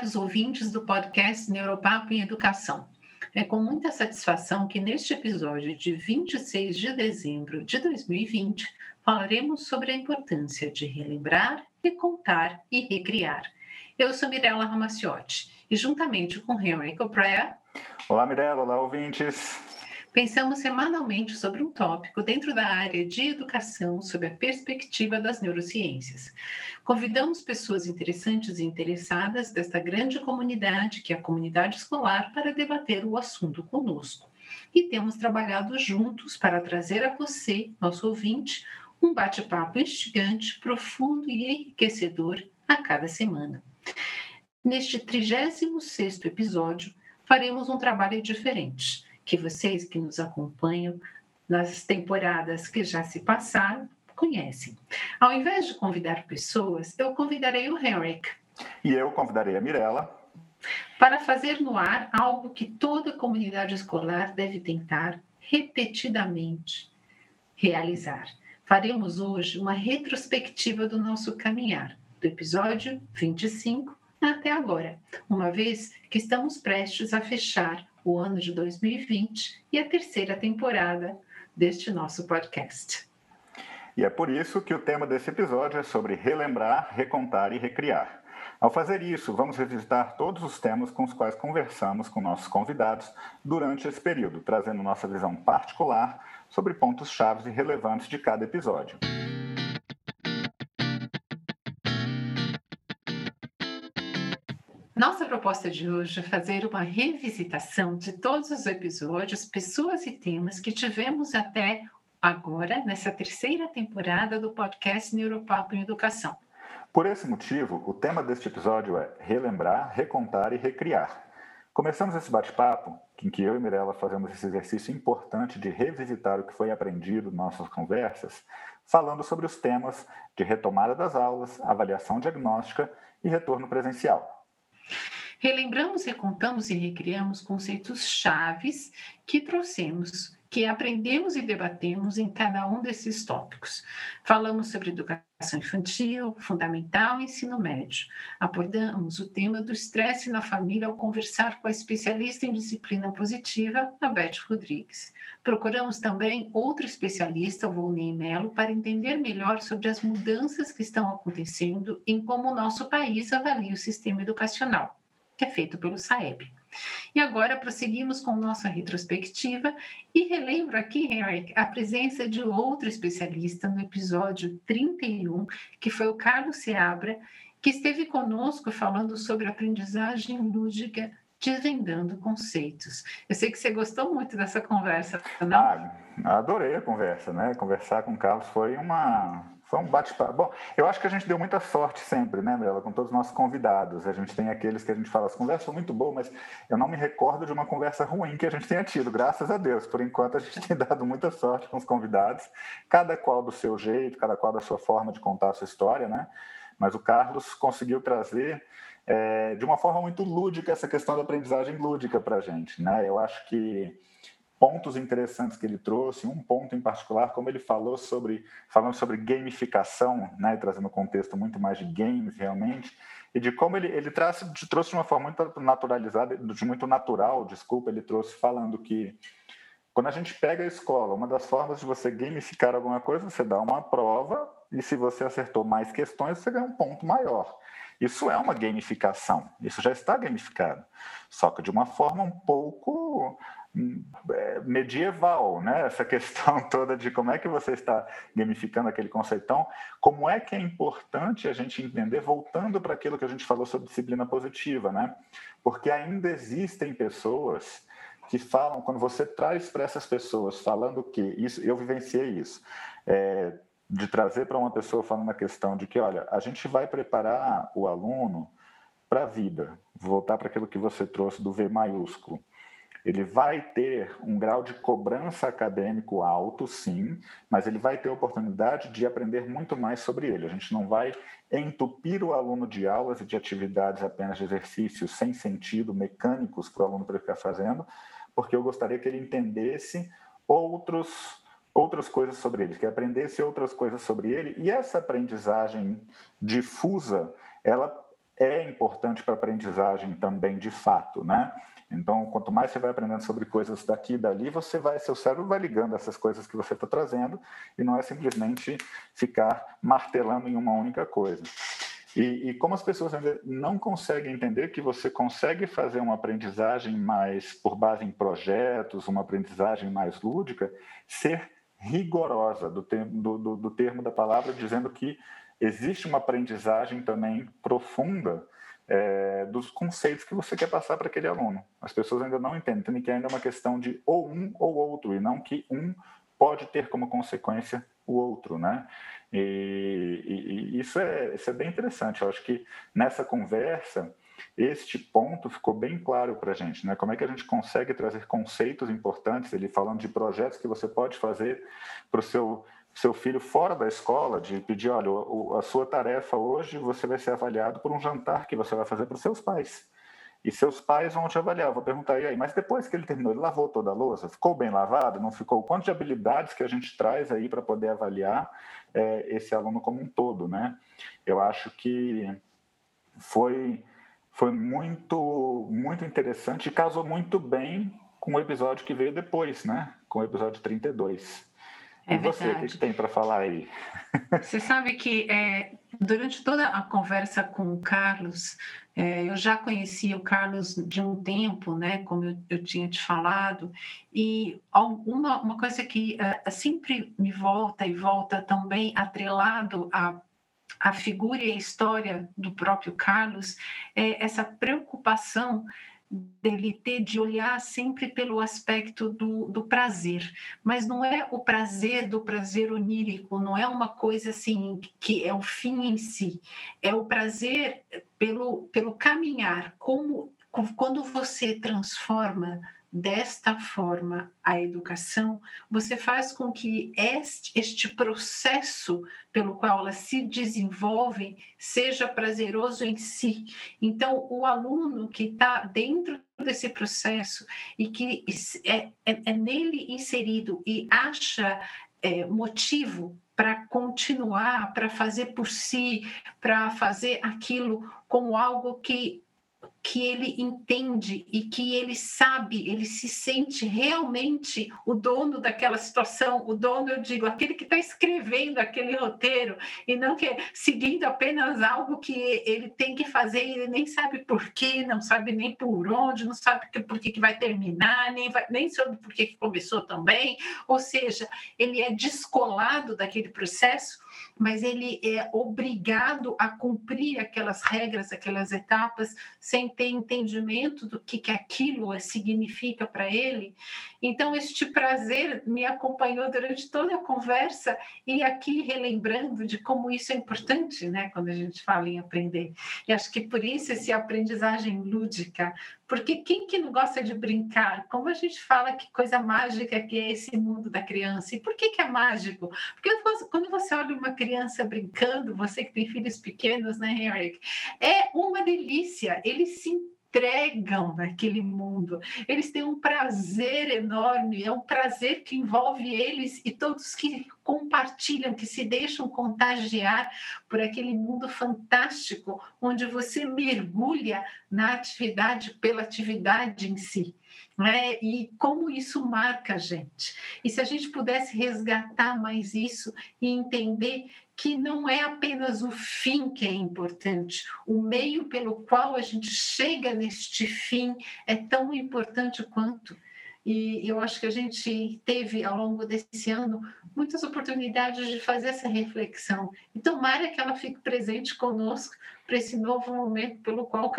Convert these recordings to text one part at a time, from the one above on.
caros ouvintes do podcast Neuropapo em Educação. É com muita satisfação que neste episódio de 26 de dezembro de 2020 falaremos sobre a importância de relembrar, recontar e recriar. Eu sou Mirella Ramaciotti e juntamente com Henry Coprea. Olá, Mirella, olá, ouvintes. Pensamos semanalmente sobre um tópico dentro da área de educação sob a perspectiva das neurociências. Convidamos pessoas interessantes e interessadas desta grande comunidade, que é a comunidade escolar, para debater o assunto conosco. E temos trabalhado juntos para trazer a você, nosso ouvinte, um bate-papo instigante, profundo e enriquecedor a cada semana. Neste 36º episódio, faremos um trabalho diferente que vocês que nos acompanham nas temporadas que já se passaram conhecem. Ao invés de convidar pessoas, eu convidarei o Henrik. E eu convidarei a Mirella. Para fazer no ar algo que toda comunidade escolar deve tentar repetidamente realizar. Faremos hoje uma retrospectiva do nosso caminhar, do episódio 25 até agora, uma vez que estamos prestes a fechar o ano de 2020 e a terceira temporada deste nosso podcast. E é por isso que o tema desse episódio é sobre relembrar, recontar e recriar. Ao fazer isso, vamos revisitar todos os temas com os quais conversamos com nossos convidados durante esse período, trazendo nossa visão particular sobre pontos chaves e relevantes de cada episódio. Nossa proposta de hoje é fazer uma revisitação de todos os episódios, pessoas e temas que tivemos até agora, nessa terceira temporada do podcast Neuropapo em Educação. Por esse motivo, o tema deste episódio é relembrar, recontar e recriar. Começamos esse bate-papo, em que eu e Mirella fazemos esse exercício importante de revisitar o que foi aprendido nas nossas conversas, falando sobre os temas de retomada das aulas, avaliação diagnóstica e retorno presencial. Relembramos, recontamos e recriamos conceitos chaves que trouxemos, que aprendemos e debatemos em cada um desses tópicos. Falamos sobre educação infantil, fundamental e ensino médio. Abordamos o tema do estresse na família ao conversar com a especialista em disciplina positiva, a Beth Rodrigues. Procuramos também outro especialista, o Volney Mello, para entender melhor sobre as mudanças que estão acontecendo em como o nosso país avalia o sistema educacional que é feito pelo SAEB. E agora prosseguimos com nossa retrospectiva e relembro aqui, Henrique, a presença de outro especialista no episódio 31, que foi o Carlos Seabra, que esteve conosco falando sobre aprendizagem lúdica desvendando conceitos. Eu sei que você gostou muito dessa conversa, não? Ah, adorei a conversa, né? Conversar com o Carlos foi uma foi um bate-papo. Bom, eu acho que a gente deu muita sorte sempre, né, Mirella, com todos os nossos convidados. A gente tem aqueles que a gente fala, as conversas são muito boas, mas eu não me recordo de uma conversa ruim que a gente tenha tido, graças a Deus. Por enquanto, a gente tem dado muita sorte com os convidados, cada qual do seu jeito, cada qual da sua forma de contar a sua história, né? Mas o Carlos conseguiu trazer é, de uma forma muito lúdica essa questão da aprendizagem lúdica para a gente, né? Eu acho que pontos interessantes que ele trouxe, um ponto em particular, como ele falou sobre, falando sobre gamificação, né, trazendo um contexto muito mais de games realmente, e de como ele, ele trouxe, trouxe de uma forma muito naturalizada, de muito natural, desculpa, ele trouxe falando que quando a gente pega a escola, uma das formas de você gamificar alguma coisa, você dá uma prova e se você acertou mais questões, você ganha um ponto maior. Isso é uma gamificação, isso já está gamificado, só que de uma forma um pouco medieval, né? Essa questão toda de como é que você está gamificando aquele conceitão, como é que é importante a gente entender, voltando para aquilo que a gente falou sobre disciplina positiva, né? Porque ainda existem pessoas que falam, quando você traz para essas pessoas falando que isso, eu vivenciei isso, é, de trazer para uma pessoa falando a questão de que, olha, a gente vai preparar o aluno para a vida, voltar para aquilo que você trouxe do V maiúsculo ele vai ter um grau de cobrança acadêmico alto, sim, mas ele vai ter oportunidade de aprender muito mais sobre ele. A gente não vai entupir o aluno de aulas e de atividades apenas de exercícios sem sentido, mecânicos para o aluno para ficar fazendo, porque eu gostaria que ele entendesse outros outras coisas sobre ele, que aprendesse outras coisas sobre ele, e essa aprendizagem difusa, ela é importante para a aprendizagem também, de fato, né? Então, quanto mais você vai aprendendo sobre coisas daqui e dali, você vai, seu cérebro vai ligando essas coisas que você está trazendo e não é simplesmente ficar martelando em uma única coisa. E, e, como as pessoas não conseguem entender que você consegue fazer uma aprendizagem mais por base em projetos, uma aprendizagem mais lúdica, ser rigorosa do, do, do, do termo da palavra, dizendo que existe uma aprendizagem também profunda é, dos conceitos que você quer passar para aquele aluno. As pessoas ainda não entendem, entendem que ainda é uma questão de ou um ou outro, e não que um pode ter como consequência o outro, né? E, e, e isso, é, isso é bem interessante. Eu acho que nessa conversa este ponto ficou bem claro para a gente, né? Como é que a gente consegue trazer conceitos importantes, ele falando de projetos que você pode fazer para o seu seu filho fora da escola, de pedir, olha, a sua tarefa hoje você vai ser avaliado por um jantar que você vai fazer para os seus pais. E seus pais vão te avaliar. vou perguntar, e aí, mas depois que ele terminou, ele lavou toda a louça? Ficou bem lavado? Não ficou? Quanto de habilidades que a gente traz aí para poder avaliar é, esse aluno como um todo, né? Eu acho que foi, foi muito, muito interessante e casou muito bem com o episódio que veio depois, né? Com o episódio 32. É e você, verdade. o que tem para falar aí? Você sabe que é, durante toda a conversa com o Carlos, é, eu já conhecia o Carlos de um tempo, né, como eu, eu tinha te falado, e uma, uma coisa que é, sempre me volta e volta também atrelado a a figura e a história do próprio Carlos é essa preocupação dele ter de olhar sempre pelo aspecto do, do prazer, mas não é o prazer do prazer onírico, não é uma coisa assim que é o fim em si, é o prazer pelo, pelo caminhar, como quando você transforma desta forma a educação, você faz com que este, este processo pelo qual ela se desenvolve seja prazeroso em si. Então, o aluno que está dentro desse processo e que é, é, é nele inserido e acha é, motivo para continuar, para fazer por si, para fazer aquilo como algo que que ele entende e que ele sabe, ele se sente realmente o dono daquela situação, o dono, eu digo, aquele que está escrevendo aquele roteiro e não que seguindo apenas algo que ele tem que fazer e ele nem sabe por quê, não sabe nem por onde, não sabe por que, que vai terminar, nem, vai, nem sabe por que, que começou também, ou seja, ele é descolado daquele processo mas ele é obrigado a cumprir aquelas regras, aquelas etapas, sem ter entendimento do que, que aquilo significa para ele. Então, este prazer me acompanhou durante toda a conversa e aqui relembrando de como isso é importante, né, quando a gente fala em aprender. E acho que por isso essa aprendizagem lúdica, porque quem que não gosta de brincar? Como a gente fala que coisa mágica que é esse mundo da criança? E por que que é mágico? Porque quando você olha uma criança brincando, você que tem filhos pequenos, né, Henrique? É uma delícia. Eles se entregam naquele mundo. Eles têm um prazer enorme, é um prazer que envolve eles e todos que compartilham, que se deixam contagiar por aquele mundo fantástico onde você mergulha na atividade pela atividade em si. Né? E como isso marca a gente. E se a gente pudesse resgatar mais isso e entender que não é apenas o fim que é importante, o meio pelo qual a gente chega neste fim é tão importante quanto. E eu acho que a gente teve ao longo desse ano muitas oportunidades de fazer essa reflexão. E tomara que ela fique presente conosco para esse novo momento pelo qual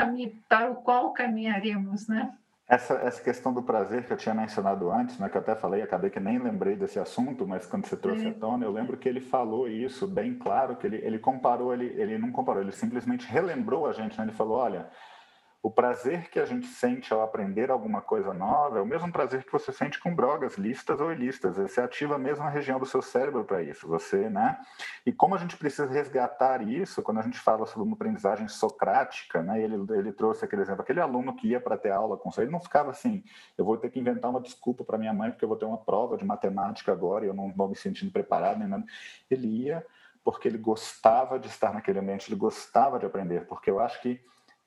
para o qual caminharemos, né? Essa, essa questão do prazer que eu tinha mencionado antes, né, que eu até falei, acabei que nem lembrei desse assunto, mas quando você trouxe a tona, eu lembro que ele falou isso bem claro, que ele, ele comparou, ele, ele não comparou, ele simplesmente relembrou a gente, né? ele falou, olha, o prazer que a gente sente ao aprender alguma coisa nova é o mesmo prazer que você sente com drogas listas ou ilícitas. Você ativa a mesma região do seu cérebro para isso, você, né? E como a gente precisa resgatar isso, quando a gente fala sobre uma aprendizagem socrática, né? Ele, ele trouxe aquele exemplo, aquele aluno que ia para ter aula com você, ele não ficava assim, eu vou ter que inventar uma desculpa para minha mãe porque eu vou ter uma prova de matemática agora e eu não vou me sentindo preparado nem nada. Ele ia porque ele gostava de estar naquele ambiente, ele gostava de aprender, porque eu acho que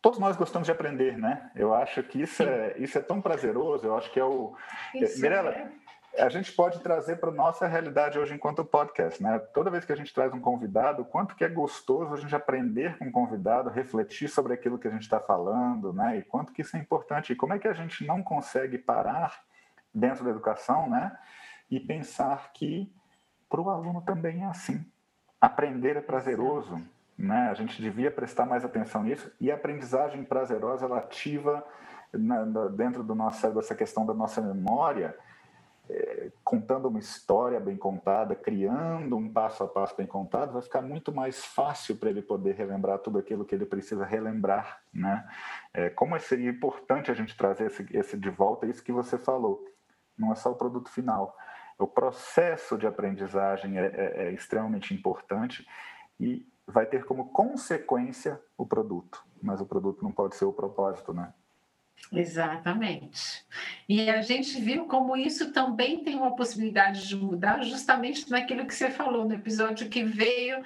todos nós gostamos de aprender, né? Eu acho que isso é, isso é tão prazeroso, eu acho que é o... Isso Mirela, é a gente pode trazer para a nossa realidade hoje enquanto podcast, né? Toda vez que a gente traz um convidado, quanto que é gostoso a gente aprender com o convidado, refletir sobre aquilo que a gente está falando, né? E quanto que isso é importante. E como é que a gente não consegue parar dentro da educação, né? E pensar que para o aluno também é assim. Aprender é prazeroso, né? A gente devia prestar mais atenção nisso. E a aprendizagem prazerosa, ela ativa na, na, dentro do nosso cérebro essa questão da nossa memória, é, contando uma história bem contada, criando um passo a passo bem contado, vai ficar muito mais fácil para ele poder relembrar tudo aquilo que ele precisa relembrar, né? É, como seria importante a gente trazer esse, esse de volta, isso que você falou, não é só o produto final. O processo de aprendizagem é, é, é extremamente importante e vai ter como consequência o produto, mas o produto não pode ser o propósito, né? Exatamente. E a gente viu como isso também tem uma possibilidade de mudar, justamente naquilo que você falou no episódio que veio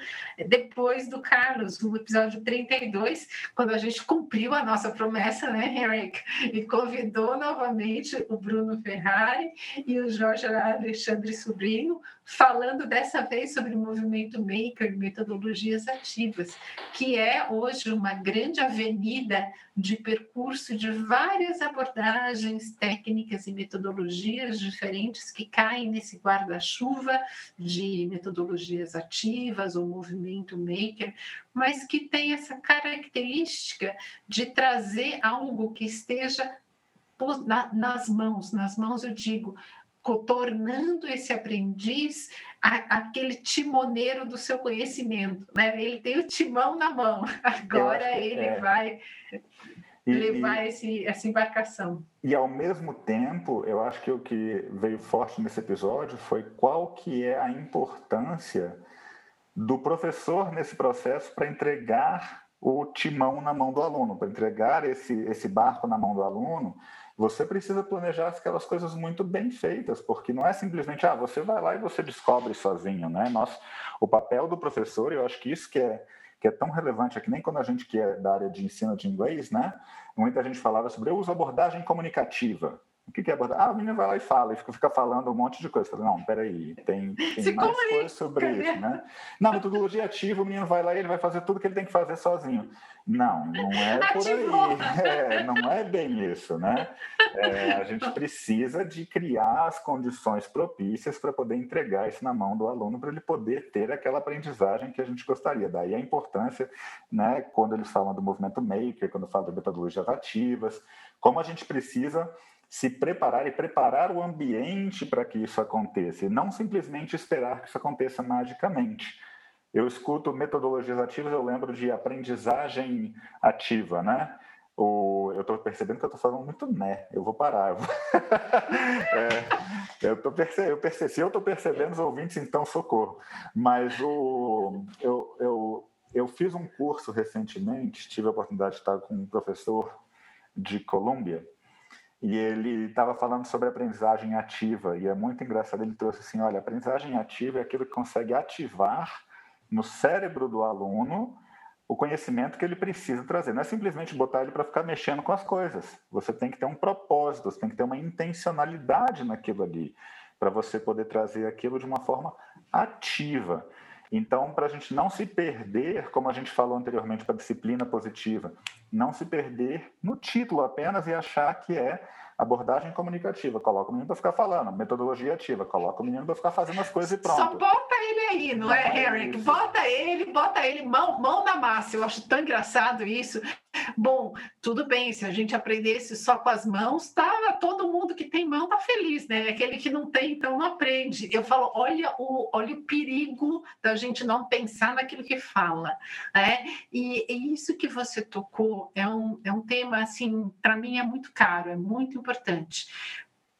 depois do Carlos, no episódio 32, quando a gente cumpriu a nossa promessa, né, Eric? E convidou novamente o Bruno Ferrari e o Jorge Alexandre Sobrinho, falando dessa vez sobre o movimento maker, metodologias ativas, que é hoje uma grande avenida de percurso de várias abordagens técnicas e metodologias diferentes que caem nesse guarda-chuva de metodologias ativas ou movimento maker, mas que tem essa característica de trazer algo que esteja nas mãos, nas mãos eu digo, tornando esse aprendiz aquele timoneiro do seu conhecimento, né? Ele tem o timão na mão, agora ele é. vai levar e, esse, essa embarcação. E ao mesmo tempo, eu acho que o que veio forte nesse episódio foi qual que é a importância do professor nesse processo para entregar o timão na mão do aluno, para entregar esse, esse barco na mão do aluno, você precisa planejar aquelas coisas muito bem feitas, porque não é simplesmente, ah, você vai lá e você descobre sozinho, né? Nós, o papel do professor, eu acho que isso que é que é tão relevante, é que nem quando a gente que é da área de ensino de inglês, né? Muita gente falava sobre eu uso abordagem comunicativa. O que, é abordagem? Ah, o menino vai lá e fala, e fica, fica falando um monte de coisa. Falo, não, peraí, tem, tem mais coisas sobre isso, né? Na metodologia ativa, o menino vai lá e ele vai fazer tudo que ele tem que fazer sozinho. Não, não é por aí. É, não é bem isso, né? É, a gente precisa de criar as condições propícias para poder entregar isso na mão do aluno, para ele poder ter aquela aprendizagem que a gente gostaria. Daí a importância, né, quando eles falam do movimento maker, quando falam de metodologias ativas, como a gente precisa se preparar e preparar o ambiente para que isso aconteça, e não simplesmente esperar que isso aconteça magicamente. Eu escuto metodologias ativas, eu lembro de aprendizagem ativa, né? O, eu estou percebendo que eu estou falando muito né, eu vou parar. Eu, é, eu, tô perce... eu perce... Se eu estou percebendo os ouvintes, então socorro. Mas o... eu, eu, eu fiz um curso recentemente, tive a oportunidade de estar com um professor de Colômbia, e ele estava falando sobre aprendizagem ativa, e é muito engraçado, ele trouxe assim, olha, aprendizagem ativa é aquilo que consegue ativar no cérebro do aluno o conhecimento que ele precisa trazer. Não é simplesmente botar ele para ficar mexendo com as coisas. Você tem que ter um propósito, você tem que ter uma intencionalidade naquilo ali, para você poder trazer aquilo de uma forma ativa. Então, para a gente não se perder, como a gente falou anteriormente para a disciplina positiva, não se perder no título apenas e achar que é abordagem comunicativa, coloca o menino para ficar falando, metodologia ativa, coloca o menino para ficar fazendo as coisas e pronto. Só aí, não, é, é Eric? Bota ele, bota ele, mão, mão na massa. Eu acho tão engraçado isso. Bom, tudo bem, se a gente aprendesse só com as mãos, tá, todo mundo que tem mão tá feliz, né? Aquele que não tem, então não aprende. Eu falo, olha o, olha o perigo da gente não pensar naquilo que fala, né? E, e isso que você tocou é um, é um tema, assim, para mim é muito caro, é muito importante.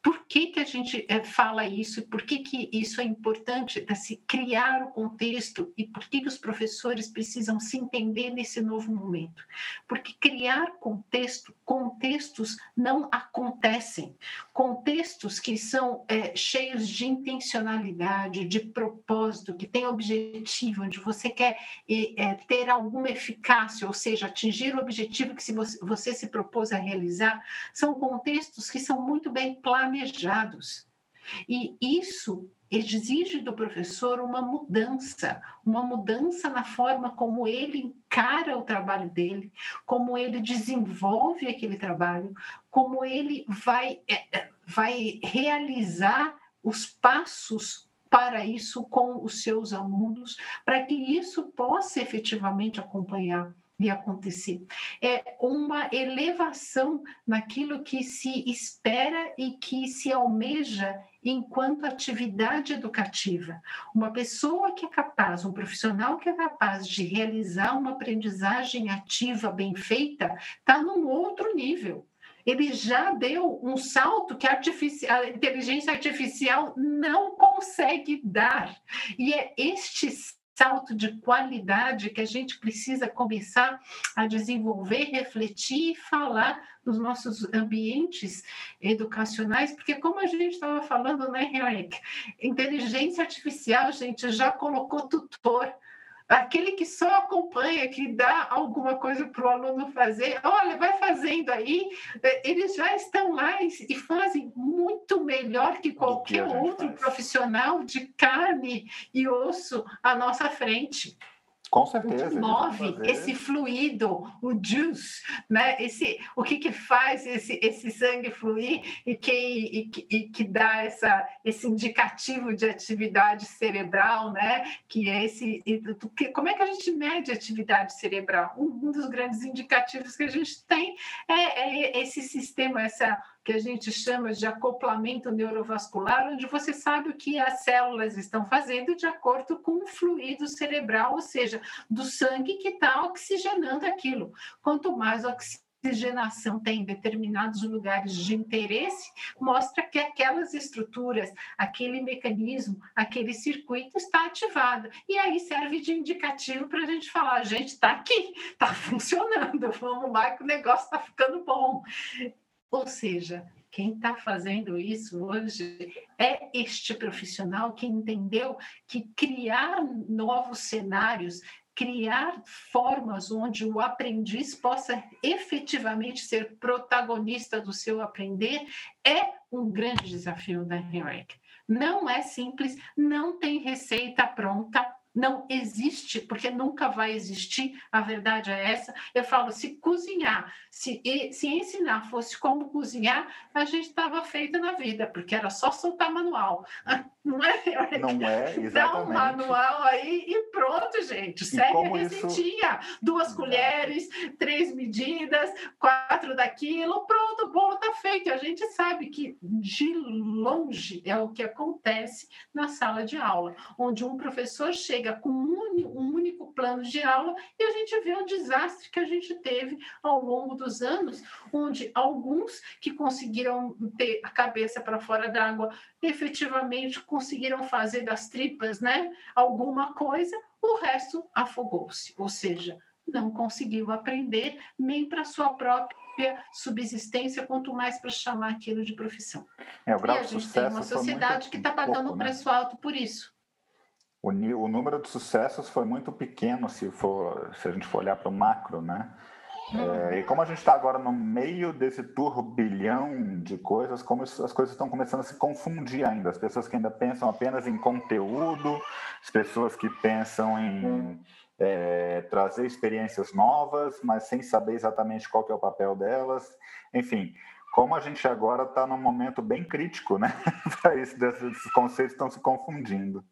Por que, que a gente é, fala isso, por que, que isso é importante, de se criar o contexto e por que, que os professores precisam se entender nesse novo momento. Porque criar contexto, contextos não acontecem. Contextos que são é, cheios de intencionalidade, de propósito, que têm objetivo, onde você quer é, ter alguma eficácia, ou seja, atingir o objetivo que se você, você se propôs a realizar, são contextos que são muito bem planejados. E isso exige do professor uma mudança, uma mudança na forma como ele encara o trabalho dele, como ele desenvolve aquele trabalho, como ele vai, é, é, vai realizar os passos para isso com os seus alunos, para que isso possa efetivamente acompanhar e acontecer. É uma elevação naquilo que se espera e que se almeja enquanto atividade educativa. Uma pessoa que é capaz, um profissional que é capaz de realizar uma aprendizagem ativa bem feita, está num outro nível ele já deu um salto que a, a, inteligência artificial não consegue dar. E é este salto de qualidade que a gente precisa começar a desenvolver, refletir e falar nos nossos ambientes educacionais, porque como a gente estava falando, né, Henrique? Inteligência artificial, gente, já colocou tutor aquele que só acompanha, que dá alguma coisa para o aluno fazer, olha, vai fazendo aí, eh, eles já estão lá e fazem muito melhor que qualquer que outro faz. profissional de carne e osso à nossa frente. Com certeza. O que move esse fluido, o juice, né? esse, o que, que faz esse, esse sangue fluir e que, e, que, e que dá essa, esse indicativo de atividade cerebral, né? que é esse. Que, como é que a gente mede atividade cerebral? Um, dos grandes indicativos que a gente tem é, é esse sistema, essa que a gente chama de acoplamento neurovascular, onde você sabe o que as células estão fazendo de acordo com o fluido cerebral, ou seja, do sangue que está oxigenando aquilo. Quanto mais oxigenação tem em determinados lugares de interesse, mostra que aquelas estruturas, aquele mecanismo, aquele circuito está ativado. E aí serve de indicativo para a gente falar: a gente está aqui, está funcionando, vamos lá que o negócio está ficando bom. Ou seja, quem está fazendo isso hoje é este profissional que entendeu que criar novos cenários, criar formas onde o aprendiz possa efetivamente ser protagonista do seu aprender é um grande desafio da REREC. Não é simples, não tem receita pronta, não existe, porque nunca vai existir, a verdade é essa. Eu falo, se cozinhar, se, se ensinar fosse como cozinhar, a gente estava feito na vida, porque era só soltar manual. Não é? Não é, exatamente. Dá um manual aí e pronto, gente. Segue a receitinha. Isso... Duas colheres, três medidas, quatro daquilo, pronto, o bolo está feito. E a gente sabe que de longe é o que acontece na sala de aula, onde um professor chega com um único plano de aula e a gente vê o desastre que a gente teve ao longo dos anos, onde alguns que conseguiram ter a cabeça para fora d'água efetivamente conseguiram fazer das tripas né, alguma coisa, o resto afogou-se, ou seja, não conseguiu aprender nem para sua própria subsistência, quanto mais para chamar aquilo de profissão. É, o grau e a gente tem uma sociedade que está pagando um né? preço alto por isso. O, o, número de sucessos foi muito pequeno se, for, se a gente for olhar para o macro, né? É, e como a gente está agora no meio desse turbilhão de coisas, como as coisas estão começando a se confundir ainda. As pessoas que ainda pensam apenas em conteúdo, as pessoas que pensam em é, trazer experiências novas, mas sem saber exatamente qual é o papel delas. Enfim, como a gente agora está num momento bem crítico, né? Para isso, esses conceitos estão se confundindo.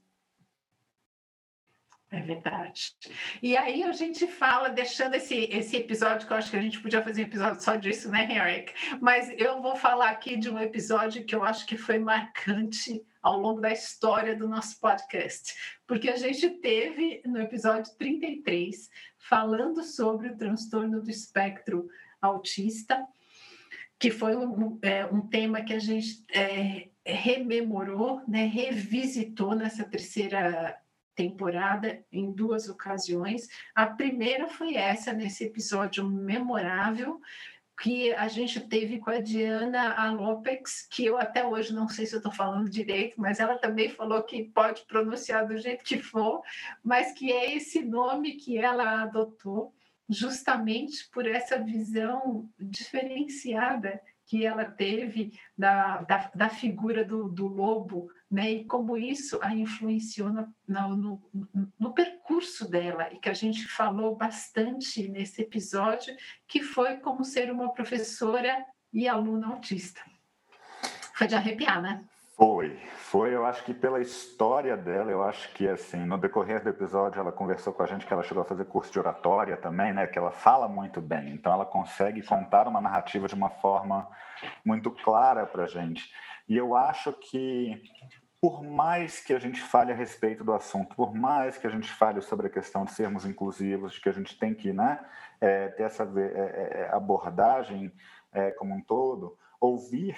É verdade. E aí a gente fala, deixando esse, esse episódio, que eu acho que a gente podia fazer um episódio só disso, né, Eric? Mas eu vou falar aqui de um episódio que eu acho que foi marcante ao longo da história do nosso podcast. Porque a gente teve no episódio 33 falando sobre o transtorno do espectro autista que foi um, é, um tema que a gente é, rememorou, né, revisitou nessa terceira temporada em duas ocasiões. A primeira foi essa, nesse episódio memorável que a gente teve com a Diana Alopex, que eu até hoje não sei se eu estou falando direito, mas ela também falou que pode pronunciar do jeito que for, mas que é esse nome que ela adotou justamente por essa visão diferenciada que ela teve da, da, da figura do, do, lobo, né? e como isso a influenciou no, no, no, percurso dela, e que a gente falou bastante nesse episódio, que foi como ser uma professora e aluna autista. Foi de arrepiar, né? Foi, foi. Eu acho que pela história dela, eu acho que assim, no decorrer do episódio, ela conversou com a gente que ela chegou a fazer curso de oratória também, né? Que ela fala muito bem. Então, ela consegue contar uma narrativa de uma forma muito clara para gente. E eu acho que por mais que a gente fale a respeito do assunto, por mais que a gente fale sobre a questão de sermos inclusivos, de que a gente tem que né, é, ter essa é, é, abordagem é, como um todo, ouvir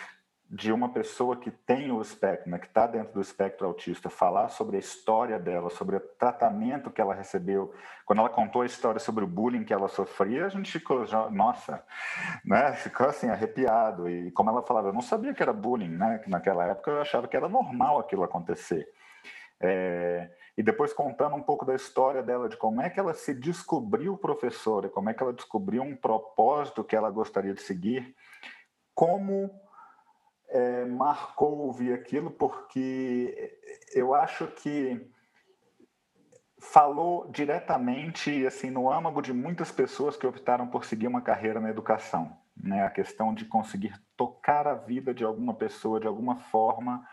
de uma pessoa que tem o espectro, né, que está dentro do espectro autista, falar sobre a história dela, sobre o tratamento que ela recebeu. Quando ela contou a história sobre o bullying que ela sofria, a gente ficou, nossa, né, ficou assim, arrepiado. E como ela falava, eu não sabia que era bullying, né, que naquela época eu achava que era normal aquilo acontecer. É, e depois contando um pouco da história dela, de como é que ela se descobriu professora, como é que ela descobriu um propósito que ela gostaria de seguir, como é, marcou ouvir aquilo, porque eu acho que falou diretamente assim no âmago de muitas pessoas que optaram por seguir uma carreira na educação, né? A questão de conseguir tocar a vida de alguma pessoa de alguma forma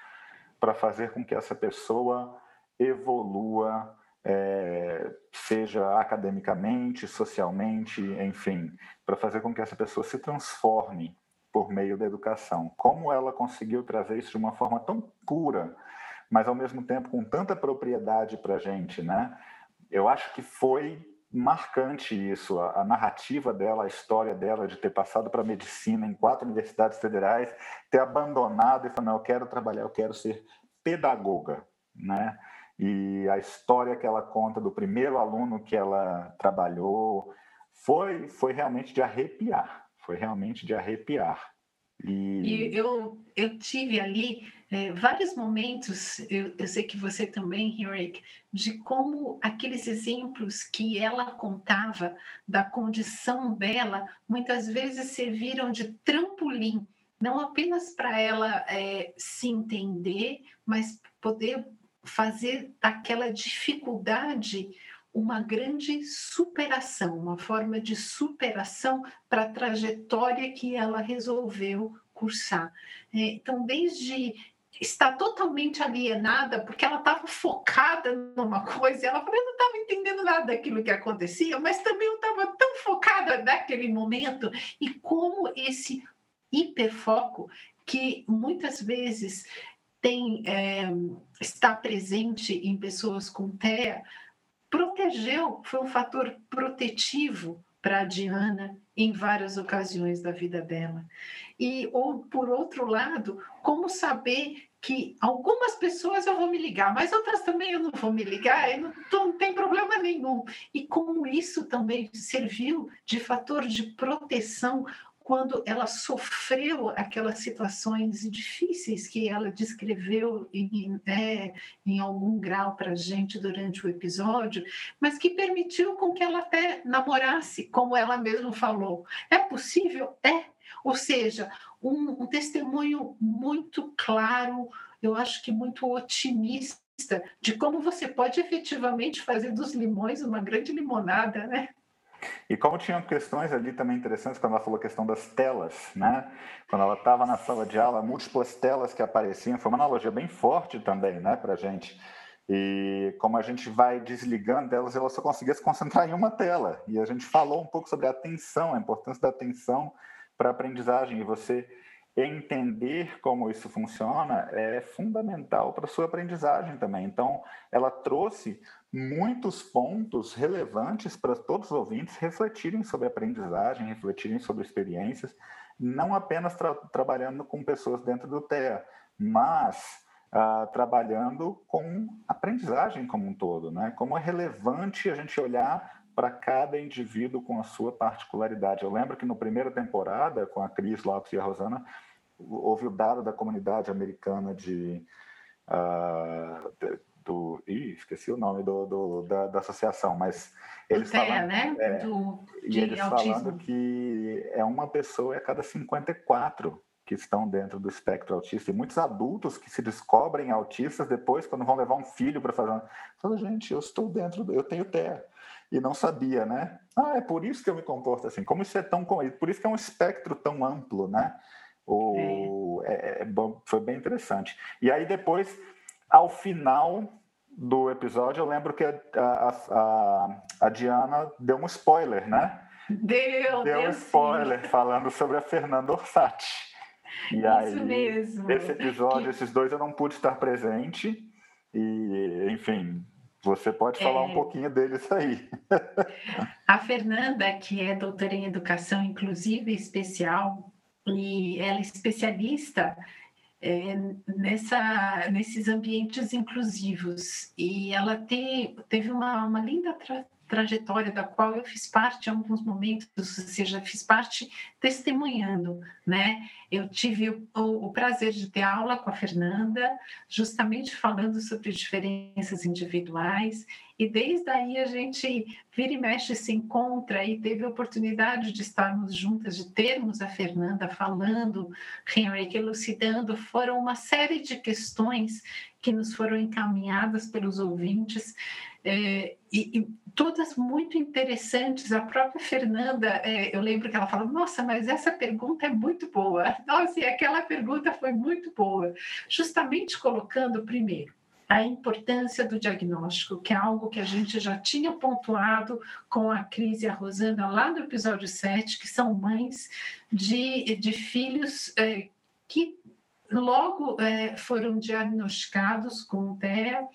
para fazer com que essa pessoa evolua, é, seja academicamente, socialmente, enfim, para fazer com que essa pessoa se transforme por meio da educação. Como ela conseguiu trazer isso de uma forma tão pura, mas ao mesmo tempo com tanta propriedade para a gente, né? Eu acho que foi marcante isso, a, a, narrativa dela, a história dela de ter passado para medicina em quatro universidades federais, ter abandonado e falar, não, eu quero trabalhar, eu quero ser pedagoga, né? E a história que ela conta do primeiro aluno que ela trabalhou foi, foi realmente de arrepiar foi realmente de arrepiar. E, e eu, eu tive ali é, vários momentos, eu, eu, sei que você também, Henrik, de como aqueles exemplos que ela contava da condição dela, muitas vezes serviram de trampolim, não apenas para ela é, se entender, mas poder fazer daquela dificuldade uma grande superação, uma forma de superação para a trajetória que ela resolveu cursar. É, então, desde estar totalmente alienada, porque ela estava focada numa coisa, ela falou, eu não estava entendendo nada daquilo que acontecia, mas também eu estava tão focada naquele momento, e como esse hiperfoco, que muitas vezes tem, é, está presente em pessoas com TEA, protegeu, foi um fator protetivo para a Diana em várias ocasiões da vida dela. E, ou, por outro lado, como saber que algumas pessoas eu vou me ligar, mas outras também eu não vou me ligar, e não, não tem problema nenhum. E como isso também serviu de fator de proteção quando ela sofreu aquelas situações difíceis que ela descreveu em, em algum grau para a gente durante o episódio, mas que permitiu com que ela até namorasse, como ela mesma falou. É possível? É. Ou seja, um, um testemunho muito claro, eu acho que muito otimista de como você pode efetivamente fazer dos limões uma grande limonada, né? E como tinham questões ali também interessantes, quando ela falou a questão das telas, né? Quando ela estava na sala de aula, múltiplas telas que apareciam, foi uma analogia bem forte também, né, para a gente. E como a gente vai desligando delas, ela só conseguia se concentrar em uma tela. E a gente falou um pouco sobre a atenção, a importância da atenção para a aprendizagem. E você entender como isso funciona é fundamental para sua aprendizagem também. Então, ela trouxe muitos pontos relevantes para todos os ouvintes refletirem sobre aprendizagem, refletirem sobre experiências. não apenas tra trabalhando com pessoas dentro do TEA, mas uh, trabalhando com aprendizagem como um todo, né? Como é relevante a gente olhar para cada indivíduo com a sua particularidade. Eu lembro que no primeira temporada, com a Cris Lopes e a Rosana, houve o dado da comunidade americana de uh, do ih, esqueci o nome do, do da, da, associação, mas eles TEA, falando, né? É, do, e eles autismo. falando que é uma pessoa a cada 54 que estão dentro do espectro autista e muitos adultos que se descobrem autistas depois quando vão levar um filho para fazer, fala gente, eu estou dentro, do, eu tenho TEA e não sabia, né? Ah, é por isso que eu me comporto assim. Como isso é tão por isso que é um espectro tão amplo, né? O, é. É, é, foi bem interessante. E aí depois, ao final do episódio, eu lembro que a, a, a, a Diana deu um spoiler, né? Deu, deu um spoiler sim. falando sobre a Fernanda Orsatti. E Isso aí, mesmo. Esse episódio, esses dois eu não pude estar presente. E, enfim, você pode falar é... um pouquinho deles aí. a Fernanda, que é doutora em educação inclusiva e especial, e ela é especialista é, nessa, nesses ambientes inclusivos. E ela te, teve uma, uma linda tra trajetória da qual eu fiz parte em alguns momentos, ou seja, fiz parte testemunhando, né? Eu tive o, o, prazer de ter aula com a Fernanda, justamente falando sobre diferenças individuais, e desde aí a gente vira e mexe se encontra e teve a oportunidade de estarmos juntas, de termos a Fernanda falando, Henrique elucidando, foram uma série de questões que nos foram encaminhadas pelos ouvintes, é, e, e, todas muito interessantes. A própria Fernanda, é, eu lembro que ela falou: Nossa, mas essa pergunta é muito boa. Nossa, e aquela pergunta foi muito boa. Justamente colocando, primeiro, a importância do diagnóstico, que é algo que a gente já tinha pontuado com a Cris e a Rosana lá no episódio 7, que são mães de, de filhos é, que logo é, foram diagnosticados com TEA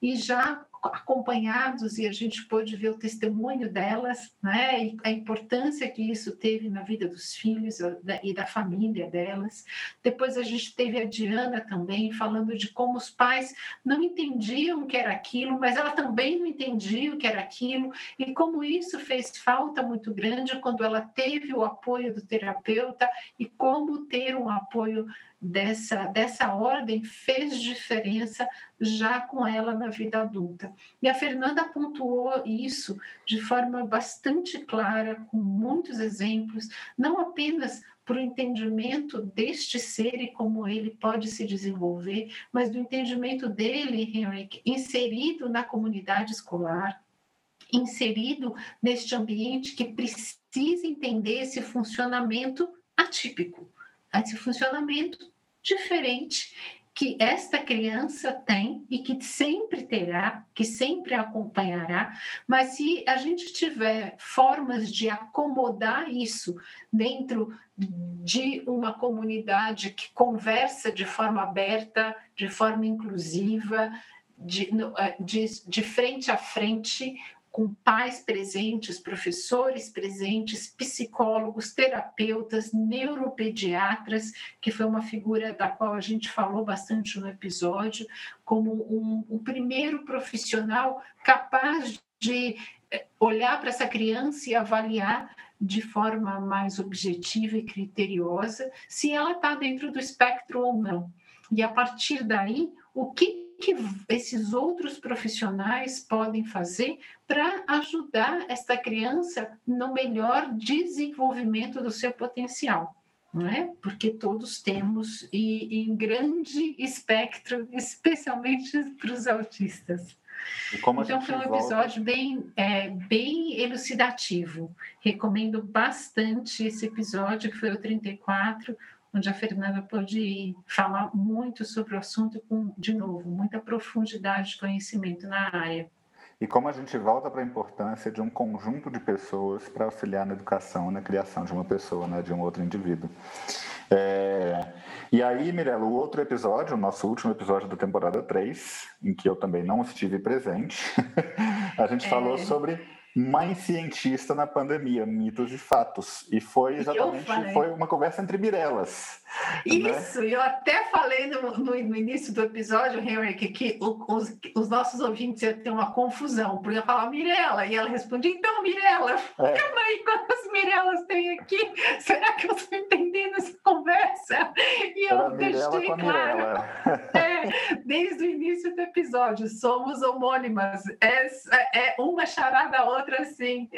e já acompanhados e a gente pôde ver o testemunho delas, né, e a importância que isso teve na vida dos filhos e da família delas. Depois a gente teve a Diana também falando de como os pais não entendiam o que era aquilo, mas ela também não entendia o que era aquilo e como isso fez falta muito grande quando ela teve o apoio do terapeuta e como ter um apoio dessa, dessa ordem fez diferença já com ela na vida adulta. E a Fernanda pontuou isso de forma bastante clara, com muitos exemplos, não apenas para o entendimento deste ser e como ele pode se desenvolver, mas do entendimento dele, Henrique, inserido na comunidade escolar, inserido neste ambiente que precisa entender esse funcionamento atípico esse funcionamento diferente que esta criança tem e que sempre terá, que sempre acompanhará, mas se a gente tiver formas de acomodar isso dentro de uma comunidade que conversa de forma aberta, de forma inclusiva, de, eh, de, de frente a frente, com pais presentes, professores presentes, psicólogos, terapeutas, neuropediatras, que foi uma figura da qual a gente falou bastante no episódio, como um, um primeiro profissional capaz de eh, olhar para essa criança e avaliar de forma mais objetiva e criteriosa se ela está dentro do espectro ou não. E a partir daí, o que que esses outros profissionais podem fazer para ajudar essa criança no melhor desenvolvimento do seu potencial? Não é? Porque todos temos, e em grande espectro, especialmente para os autistas. Então, foi um episódio volta... bem, é, bem elucidativo. Recomendo bastante esse episódio, que foi o 34, onde a Fernanda pode falar muito sobre o assunto com, de novo, muita profundidade de conhecimento na área. E como a gente volta para a importância de um conjunto de pessoas para auxiliar na educação, na criação de uma pessoa, né, de um outro indivíduo. É... E aí, Mirella, o outro episódio, o nosso último episódio da temporada 3, em que eu também não estive presente, a gente é... falou sobre Mãe cientista na pandemia, mitos e fatos. E foi exatamente foi uma conversa entre Mirelas. Né? Isso, né? eu até falei no, no, no, início do episódio, Henrique, que os, os, nossos ouvintes iam ter uma confusão, porque eu falava Mirela, e ela respondia, então, Mirela, é. calma aí, quantas Mirelas tem aqui? Será que eu estou entendendo essa conversa? E eu Era deixei claro, é, desde o início do episódio, somos homônimas, é, é uma charada a outra, assim,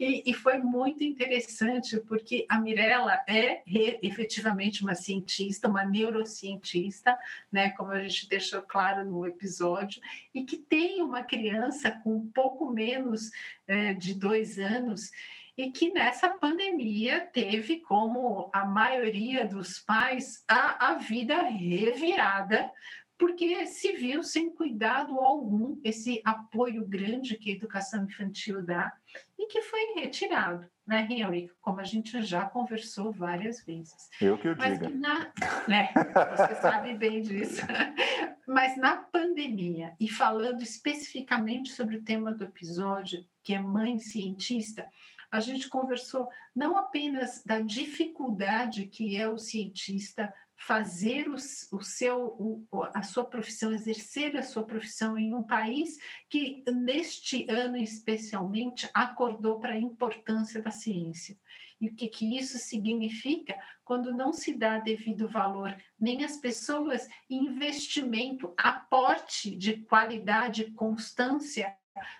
e, e foi muito interessante, porque a Mirela é efetivamente uma cientista, uma neurocientista, né, como a gente deixou claro no episódio, e que tem uma criança com pouco menos é, de dois anos e que nessa pandemia teve como a maioria dos pais a, a vida revirada porque se viu sem cuidado algum esse apoio grande que a educação infantil dá e que foi retirado, né, Henry? Como a gente já conversou várias vezes. Eu que o diga. Na, né, você sabe bem disso. Mas na pandemia, e falando especificamente sobre o tema do episódio, que é mãe cientista, a gente conversou não apenas da dificuldade que é o cientista fazer o, o seu, o, a sua profissão, exercer a sua profissão em um país que, neste ano especialmente, acordou para a importância da ciência. E o que, que isso significa quando não se dá devido valor nem às pessoas, investimento, aporte de qualidade, constância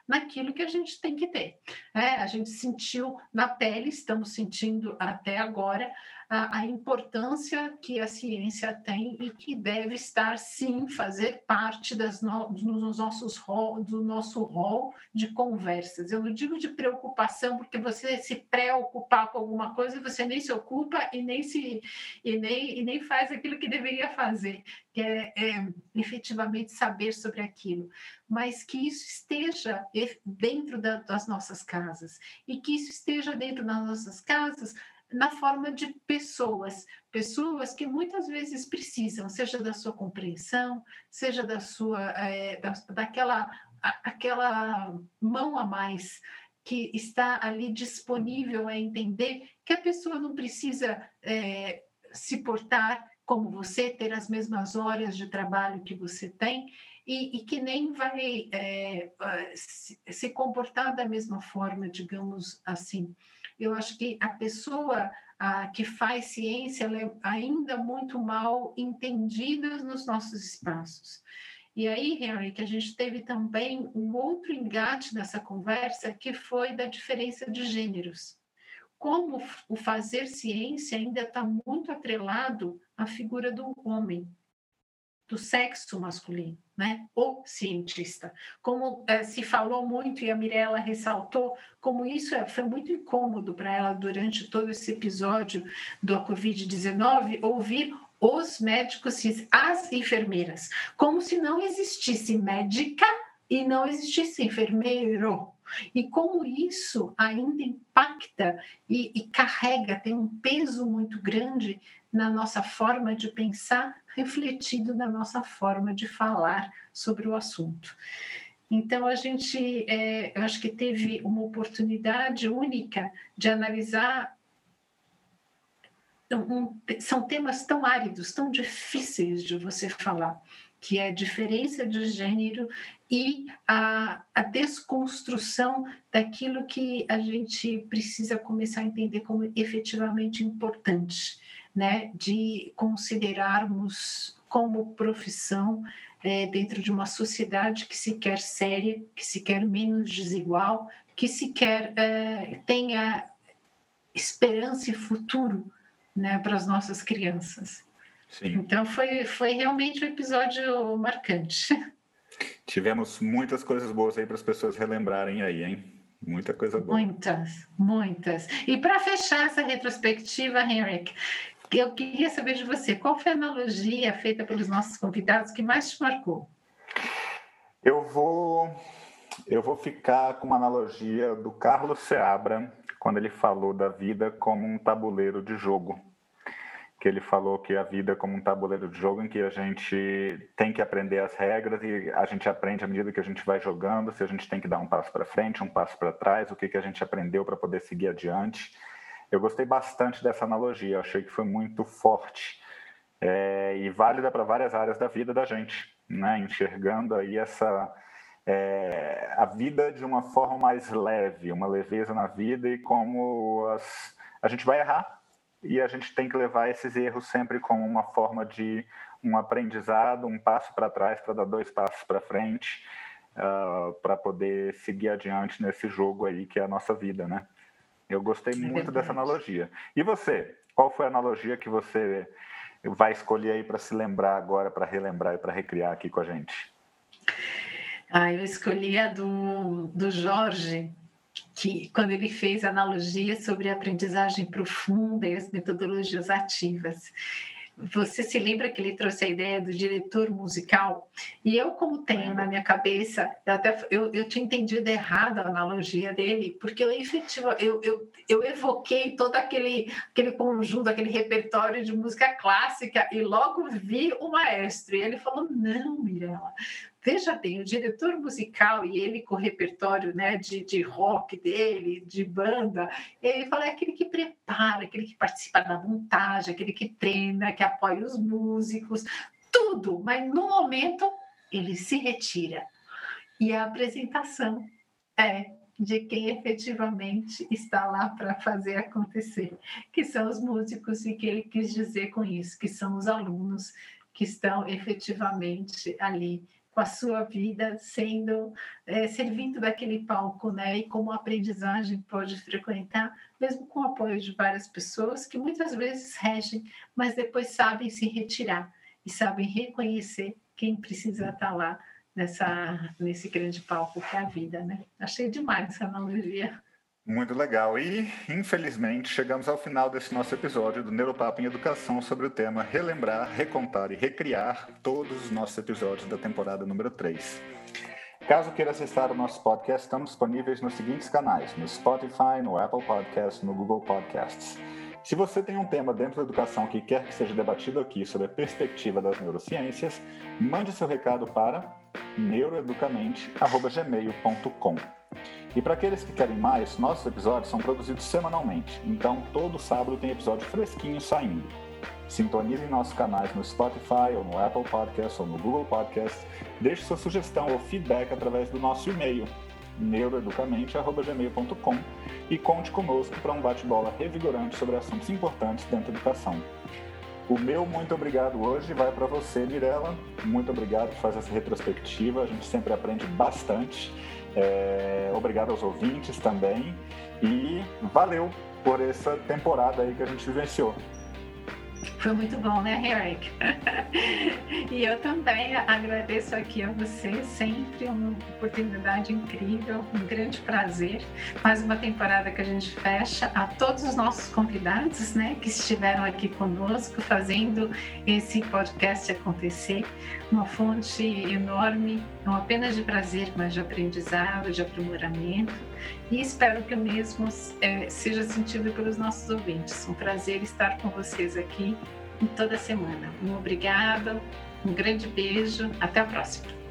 naquilo que a gente tem que ter. É, a gente sentiu na pele, estamos sentindo até agora, a, a, importância que a ciência tem e que deve estar, sim, fazer parte das no, dos nossos rol, do nosso rol de conversas. Eu não digo de preocupação, porque você se preocupar com alguma coisa, você nem se ocupa e nem, se, e nem, e nem faz aquilo que deveria fazer, que é, é efetivamente saber sobre aquilo. Mas que isso esteja dentro da, das nossas casas e que isso esteja dentro das nossas casas na forma de pessoas, pessoas que muitas vezes precisam, seja da sua compreensão, seja da sua, é, da, daquela aquela mão a mais que está ali disponível a entender que a pessoa não precisa é, se portar como você, ter as mesmas horas de trabalho que você tem, e, e que nem vai é, se, se comportar da mesma forma, digamos assim. Eu acho que a pessoa que faz ciência é ainda muito mal entendida nos nossos espaços. E aí, Henry, que a gente teve também um outro engate nessa conversa, que foi da diferença de gêneros. Como o fazer ciência ainda está muito atrelado à figura do homem, do sexo masculino, né? O cientista. Como é, se falou muito e a Mirella ressaltou, como isso é, foi muito incômodo para ela durante todo esse episódio do Covid-19 ouvir os médicos, as enfermeiras, como se não existisse médica e não existisse enfermeiro. E como isso ainda impacta e, e carrega, tem um peso muito grande na nossa forma de pensar, refletido na nossa forma de falar sobre o assunto. Então, a gente, é, eu acho que teve uma oportunidade única de analisar. Um, são temas tão áridos, tão difíceis de você falar, que é a diferença de gênero e a, a desconstrução daquilo que a gente precisa começar a entender como efetivamente importante né, de considerarmos como profissão é, dentro de uma sociedade que se quer séria, que se quer menos desigual, que se quer é, tenha esperança e futuro né, para as nossas crianças. Sim. Então foi, foi realmente um episódio marcante. Tivemos muitas coisas boas aí para as pessoas relembrarem aí, hein? Muita coisa boa. Muitas, muitas. E para fechar essa retrospectiva, Henrik, eu queria saber de você, qual foi a analogia feita pelos nossos convidados que mais te marcou? Eu vou, eu vou ficar com uma analogia do Carlos Seabra, quando ele falou da vida como um tabuleiro de jogo. que ele falou que a vida é como um tabuleiro de jogo em que a gente tem que aprender as regras e a gente aprende à medida que a gente vai jogando, se a gente tem que dar um passo para frente, um passo para trás, o que, que a gente aprendeu para poder seguir adiante. Eu gostei bastante dessa analogia, achei que foi muito forte é, e válida para várias áreas da vida da gente, né? enxergando aí essa é, a vida de uma forma mais leve, uma leveza na vida e como as, a gente vai errar, e a gente tem que levar esses erros sempre como uma forma de um aprendizado, um passo para trás para dar dois passos para frente, uh, ah, para poder seguir adiante nesse jogo aí que é a nossa vida, né? Eu gostei é muito dessa analogia. E você? Qual foi a analogia que você vai escolher aí para se lembrar agora, para relembrar e para recriar aqui com a gente? Ah, eu escolhi a do, do Jorge, que quando ele fez analogia sobre a aprendizagem profunda e as metodologias ativas. Você se lembra que ele trouxe a ideia do diretor musical? E eu, como tenho na minha cabeça, eu, até, eu, eu tinha entendido errado a analogia dele, porque eu, efetiva, eu, eu, eu evoquei todo aquele, aquele conjunto, aquele repertório de música clássica e logo vi o maestro. E ele falou: Não, Mirella, Veja bem, o diretor musical e ele com o repertório né, de, de rock dele, de banda, ele fala é aquele que prepara, aquele que participa da montagem, aquele que treina, que apoia os músicos, tudo, mas no momento ele se retira. E a apresentação é de quem efetivamente está lá para fazer acontecer, que são os músicos e que ele quis dizer com isso, que são os alunos que estão efetivamente ali com a sua vida sendo é, servindo daquele palco, né? E como a aprendizagem pode frequentar, mesmo com o apoio de várias pessoas que muitas vezes regem, mas depois sabem se retirar e sabem reconhecer quem precisa estar lá nessa nesse grande palco que é a vida, né? Achei demais essa analogia. Muito legal. E, infelizmente, chegamos ao final desse nosso episódio do Neuropapo em Educação sobre o tema Relembrar, Recontar e Recriar todos os nossos episódios da temporada número 3. Caso queira acessar o nosso podcast, estamos disponíveis nos seguintes canais: no Spotify, no Apple Podcasts, no Google Podcasts. Se você tem um tema dentro da educação que quer que seja debatido aqui sobre a perspectiva das neurociências, mande seu recado para neuroeducamente.gmail.com. E para aqueles que querem mais, nossos episódios são produzidos semanalmente, então todo sábado tem episódio fresquinho saindo. Sintonizem nossos canais no Spotify, ou no Apple Podcast, ou no Google Podcast. Deixe sua sugestão ou feedback através do nosso e-mail, neuroeducamente.gmail.com e conte conosco para um bate-bola revigorante sobre assuntos importantes dentro da educação. O meu muito obrigado hoje vai para você, Mirella. Muito obrigado por fazer essa retrospectiva. A gente sempre aprende bastante. É, obrigado aos ouvintes também. E valeu por essa temporada aí que a gente vivenciou. Foi muito bom, né, Eric? e eu também agradeço aqui a você, sempre uma oportunidade incrível, um grande prazer. Mais uma temporada que a gente fecha a todos os nossos convidados, né, que estiveram aqui conosco fazendo esse podcast acontecer. Uma fonte enorme, não apenas de prazer, mas de aprendizado, de aprimoramento. E espero que o mesmo é, seja sentido pelos nossos ouvintes. Um prazer estar com vocês aqui toda semana. Um obrigado, um grande beijo, até a próxima.